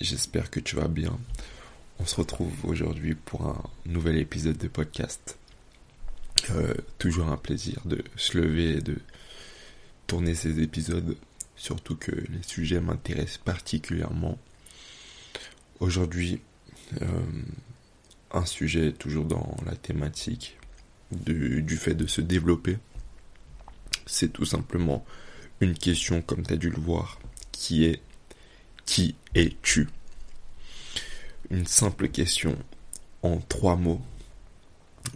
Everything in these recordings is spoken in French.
j'espère que tu vas bien. On se retrouve aujourd'hui pour un nouvel épisode de podcast. Euh, toujours un plaisir de se lever et de tourner ces épisodes, surtout que les sujets m'intéressent particulièrement. Aujourd'hui, euh, un sujet toujours dans la thématique du, du fait de se développer. C'est tout simplement une question, comme tu as dû le voir, qui est qui es-tu? Une simple question en trois mots,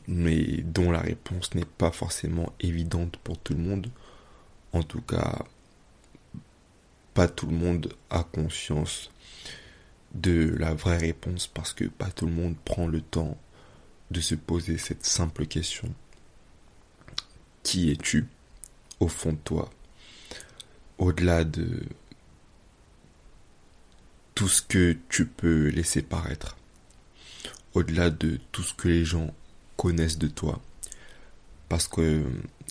mais dont la réponse n'est pas forcément évidente pour tout le monde. En tout cas, pas tout le monde a conscience de la vraie réponse parce que pas tout le monde prend le temps de se poser cette simple question. Qui es-tu? Au fond de toi Au-delà de tout ce que tu peux laisser paraître, au-delà de tout ce que les gens connaissent de toi, parce que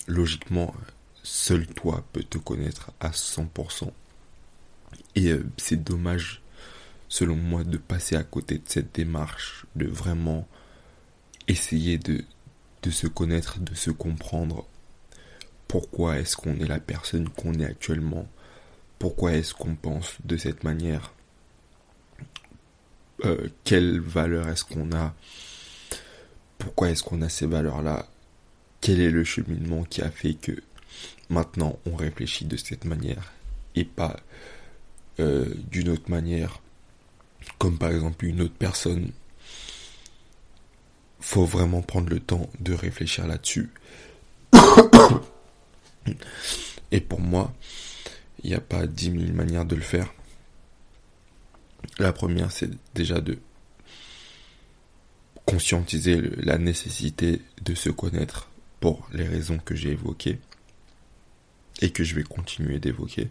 logiquement, seul toi peut te connaître à 100%. Et euh, c'est dommage, selon moi, de passer à côté de cette démarche, de vraiment essayer de se connaître, de se comprendre. Pourquoi est-ce qu'on est la personne qu'on est actuellement? Pourquoi est-ce qu'on pense de cette manière? Euh, quelle valeur est-ce qu'on a, pourquoi est-ce qu'on a ces valeurs-là, quel est le cheminement qui a fait que maintenant on réfléchit de cette manière et pas euh, d'une autre manière, comme par exemple une autre personne. Faut vraiment prendre le temps de réfléchir là-dessus. Et pour moi, il n'y a pas dix mille manières de le faire. La première, c'est déjà de conscientiser la nécessité de se connaître pour les raisons que j'ai évoquées et que je vais continuer d'évoquer.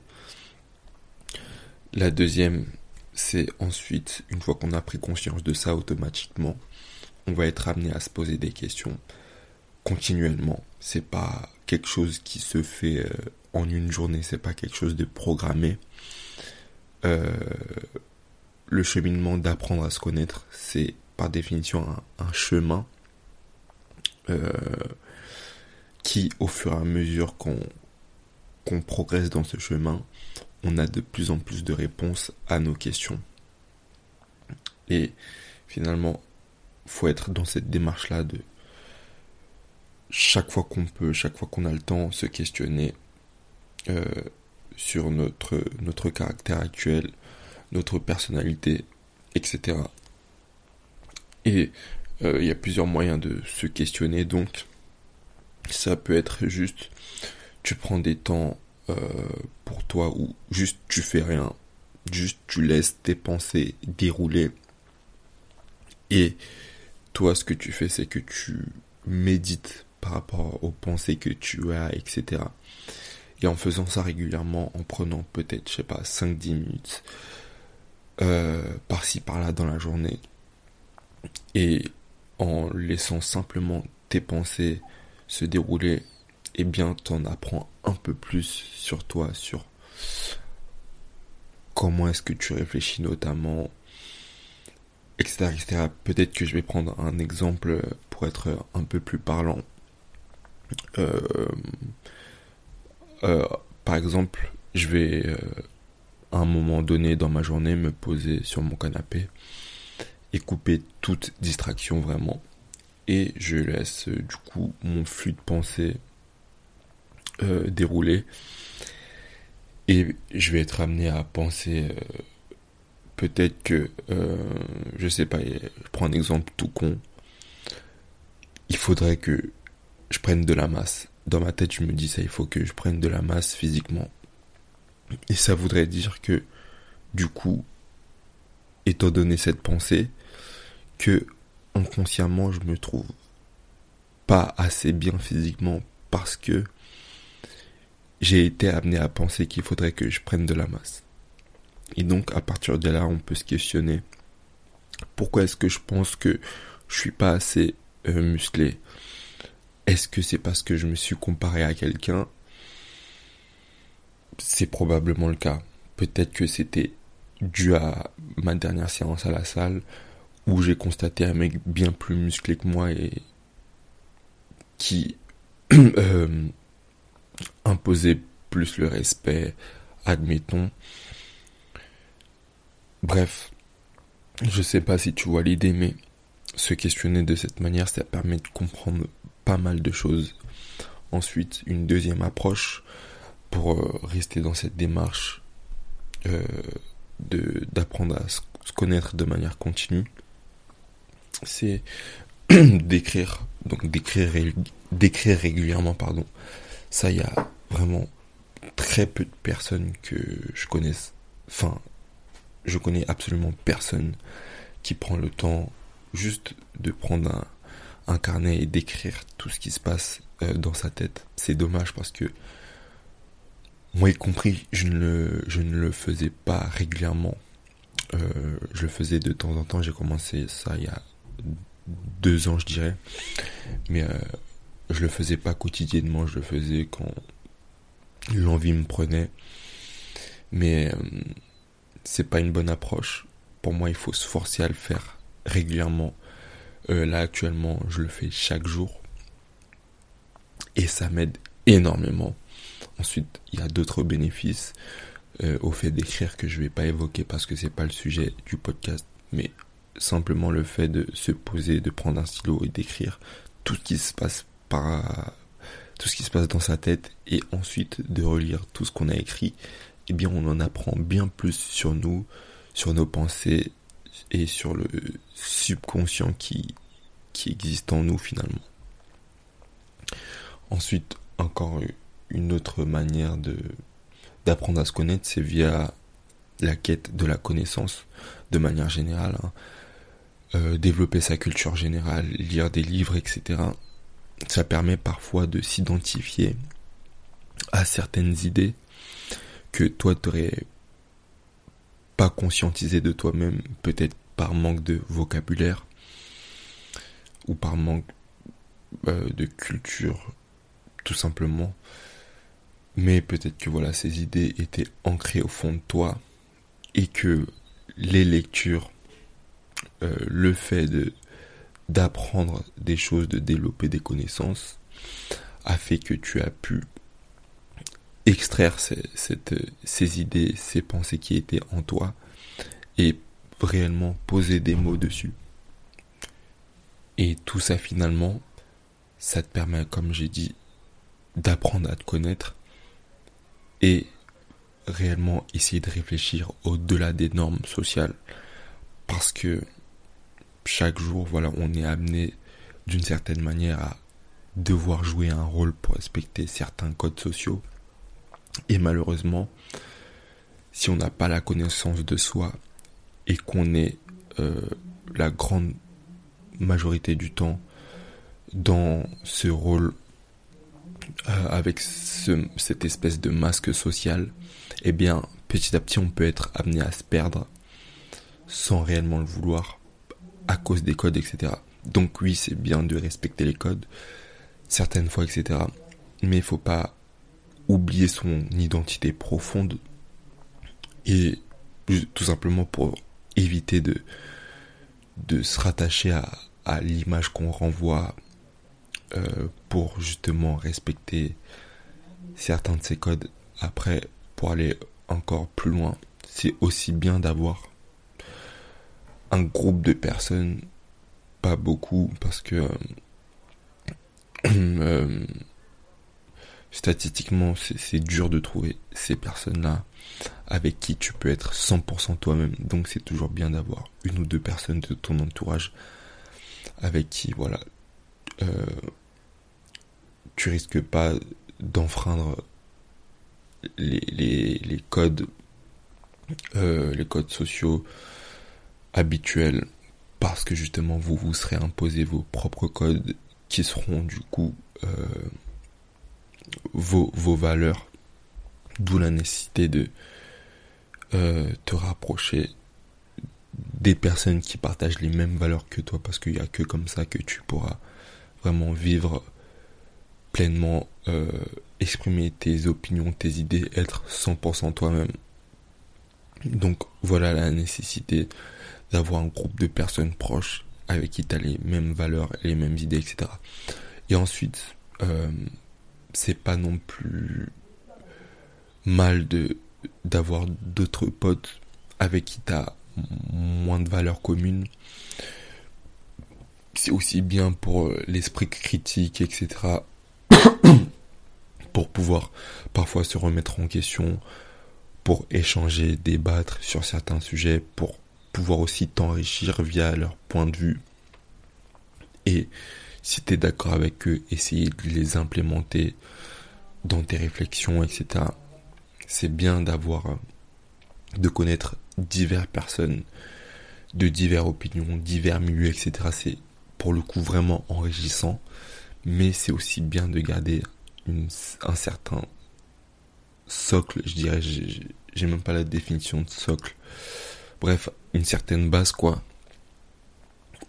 La deuxième, c'est ensuite, une fois qu'on a pris conscience de ça automatiquement, on va être amené à se poser des questions continuellement. C'est pas quelque chose qui se fait euh, en une journée, c'est pas quelque chose de programmé. Euh, le cheminement d'apprendre à se connaître, c'est par définition un, chemin euh, qui, au fur et à mesure qu'on progresse dans ce chemin, on a de plus en plus de réponses à nos questions. Et finalement, faut être dans cette démarche-là de chaque fois qu'on peut, chaque fois qu'on a le temps, se questionner euh, sur notre caractère actuel, notre personnalité, etc. Et euh, il y a plusieurs moyens de se questionner, donc ça peut être juste, tu prends des temps euh, pour toi ou juste tu fais rien, juste tu laisses tes pensées dérouler. Et toi, ce que tu fais, c'est que tu médites par rapport aux pensées que tu as, etc. Et en faisant ça régulièrement, en prenant peut-être, je sais pas, 5-10 minutes, euh, par-ci par-là dans la journée et en laissant simplement tes pensées se dérouler, eh bien t'en apprends un peu plus sur toi, sur comment est-ce que tu réfléchis notamment, etc. etc. Peut-être que je vais prendre un exemple pour être un peu plus parlant. Euh, euh, par exemple, je vais un moment donné dans ma journée me poser sur mon canapé et couper toute distraction vraiment. Et je laisse euh, du coup mon flux de pensée euh, dérouler. Et je vais être amené à penser euh, peut-être que, je sais pas, je prends un exemple tout con. Il faudrait que je prenne de la masse. Dans ma tête, je me dis ça, il faut que je prenne de la masse physiquement. Et ça voudrait dire que, du coup, étant donné cette pensée, que inconsciemment je me trouve pas assez bien physiquement parce que j'ai été amené à penser qu'il faudrait que je prenne de la masse. Et donc à partir de là, on peut se questionner pourquoi est-ce que je pense que je suis pas assez euh, musclé? Est-ce que c'est parce que je me suis comparé à quelqu'un? C'est probablement le cas. Peut-être que c'était dû à ma dernière séance à la salle où j'ai constaté un mec bien plus musclé que moi et qui euh, imposait plus le respect, admettons. Bref, je sais pas si tu vois l'idée, mais se questionner de cette manière, ça permet de comprendre pas mal de choses. Ensuite, une deuxième approche pour euh, rester dans cette démarche euh, de d'apprendre à se connaître de manière continue, c'est d'écrire, donc d'écrire régulièrement, pardon. Ça, il y a vraiment très peu de personnes que je connaisse. Enfin, je connais absolument personne qui prend le temps juste de prendre un, carnet et d'écrire tout ce qui se passe euh, dans sa tête. C'est dommage parce que moi y compris, je ne le, je ne le faisais pas régulièrement. Euh, je le faisais de temps en temps. J'ai commencé ça il y a deux ans, je dirais. Mais euh, je le faisais pas quotidiennement. Je le faisais quand l'envie me prenait. Mais euh, c'est pas une bonne approche. Pour moi, il faut se forcer à le faire régulièrement. Euh, là, actuellement, je le fais chaque jour. Et ça m'aide énormément. Ensuite, il y a d'autres bénéfices euh, au fait d'écrire que je vais pas évoquer parce que c'est pas le sujet du podcast, mais simplement le fait de se poser, de prendre un stylo et d'écrire tout ce qui se passe par tout ce qui se passe dans sa tête et ensuite de relire tout ce qu'on a écrit, eh bien on en apprend bien plus sur nous, sur nos pensées et sur le subconscient qui, qui existe en nous finalement. Ensuite, encore une autre manière de d'apprendre à se connaître, c'est via la quête de la connaissance de manière générale. Hein. Euh, développer sa culture générale, lire des livres, etc. Ça permet parfois de s'identifier à certaines idées que toi t'aurais pas conscientisé de toi-même, peut-être par manque de vocabulaire ou par manque euh, de culture, tout simplement. Mais peut-être que voilà, ces idées étaient ancrées au fond de toi et que les lectures, euh, le fait de d'apprendre des choses, de développer des connaissances, a fait que tu as pu extraire ces, ces idées, ces pensées qui étaient en toi et réellement poser des mots dessus. Et tout ça finalement, ça te permet, comme j'ai dit, d'apprendre à te connaître et réellement essayer de réfléchir au-delà des normes sociales. Parce que chaque jour, voilà, on est amené d'une certaine manière à devoir jouer un rôle pour respecter certains codes sociaux. Et malheureusement, si on n'a pas la connaissance de soi et qu'on est euh, la grande majorité du temps dans ce rôle avec ce, cette espèce de masque social, eh bien, petit à petit, on peut être amené à se perdre sans réellement le vouloir à cause des codes, etc. Donc oui, c'est bien de respecter les codes, certaines fois, etc. Mais il faut pas oublier son identité profonde et tout simplement pour éviter de, se rattacher à l'image qu'on renvoie euh, pour justement respecter certains de ces codes. Après, pour aller encore plus loin, c'est aussi bien d'avoir un groupe de personnes, pas beaucoup, parce que euh, statistiquement, c'est dur de trouver ces personnes-là avec qui tu peux être 100% toi-même. Donc c'est toujours bien d'avoir une ou deux personnes de ton entourage avec qui, voilà, euh, tu risques pas d'enfreindre les, les, codes, euh, les codes sociaux habituels parce que justement vous vous serez imposé vos propres codes qui seront du coup euh, vos, vos valeurs. D'où la nécessité de euh, te rapprocher des personnes qui partagent les mêmes valeurs que toi parce qu'il n'y a que comme ça que tu pourras vraiment vivre pleinement, euh, exprimer tes opinions, tes idées, être 100% toi-même. Donc voilà la nécessité d'avoir un groupe de personnes proches avec qui tu as les mêmes valeurs les mêmes idées, etc. Et ensuite, euh, c'est pas non plus mal de d'avoir d'autres potes avec qui tu as moins de valeurs communes. C'est aussi bien pour l'esprit critique, etc. pour pouvoir parfois se remettre en question, pour échanger, débattre sur certains sujets, pour pouvoir aussi t'enrichir via leur point de vue. Et si tu es d'accord avec eux, essayer de les implémenter dans tes réflexions, etc. C'est bien d'avoir, de connaître diverses personnes, de diverses opinions, divers milieux, etc. C'est pour le coup vraiment enrichissant, mais c'est aussi bien de garder un certain socle, je dirais, j'ai même pas la définition de socle. Bref, une certaine base, quoi.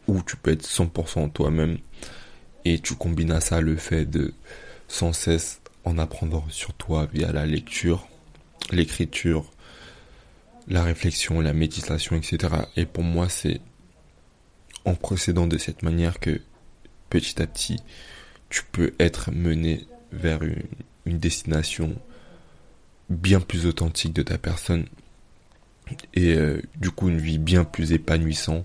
Où tu peux être 100% toi-même. Et tu combines à ça le fait de sans cesse en apprendre sur toi via la lecture, l'écriture, la réflexion, la méditation, etc. Et pour moi, c'est en procédant de cette manière que petit à petit, tu peux être mené vers une destination bien plus authentique de ta personne et euh, du coup une vie bien plus épanouissante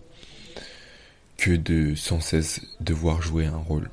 que de sans cesse devoir jouer un rôle.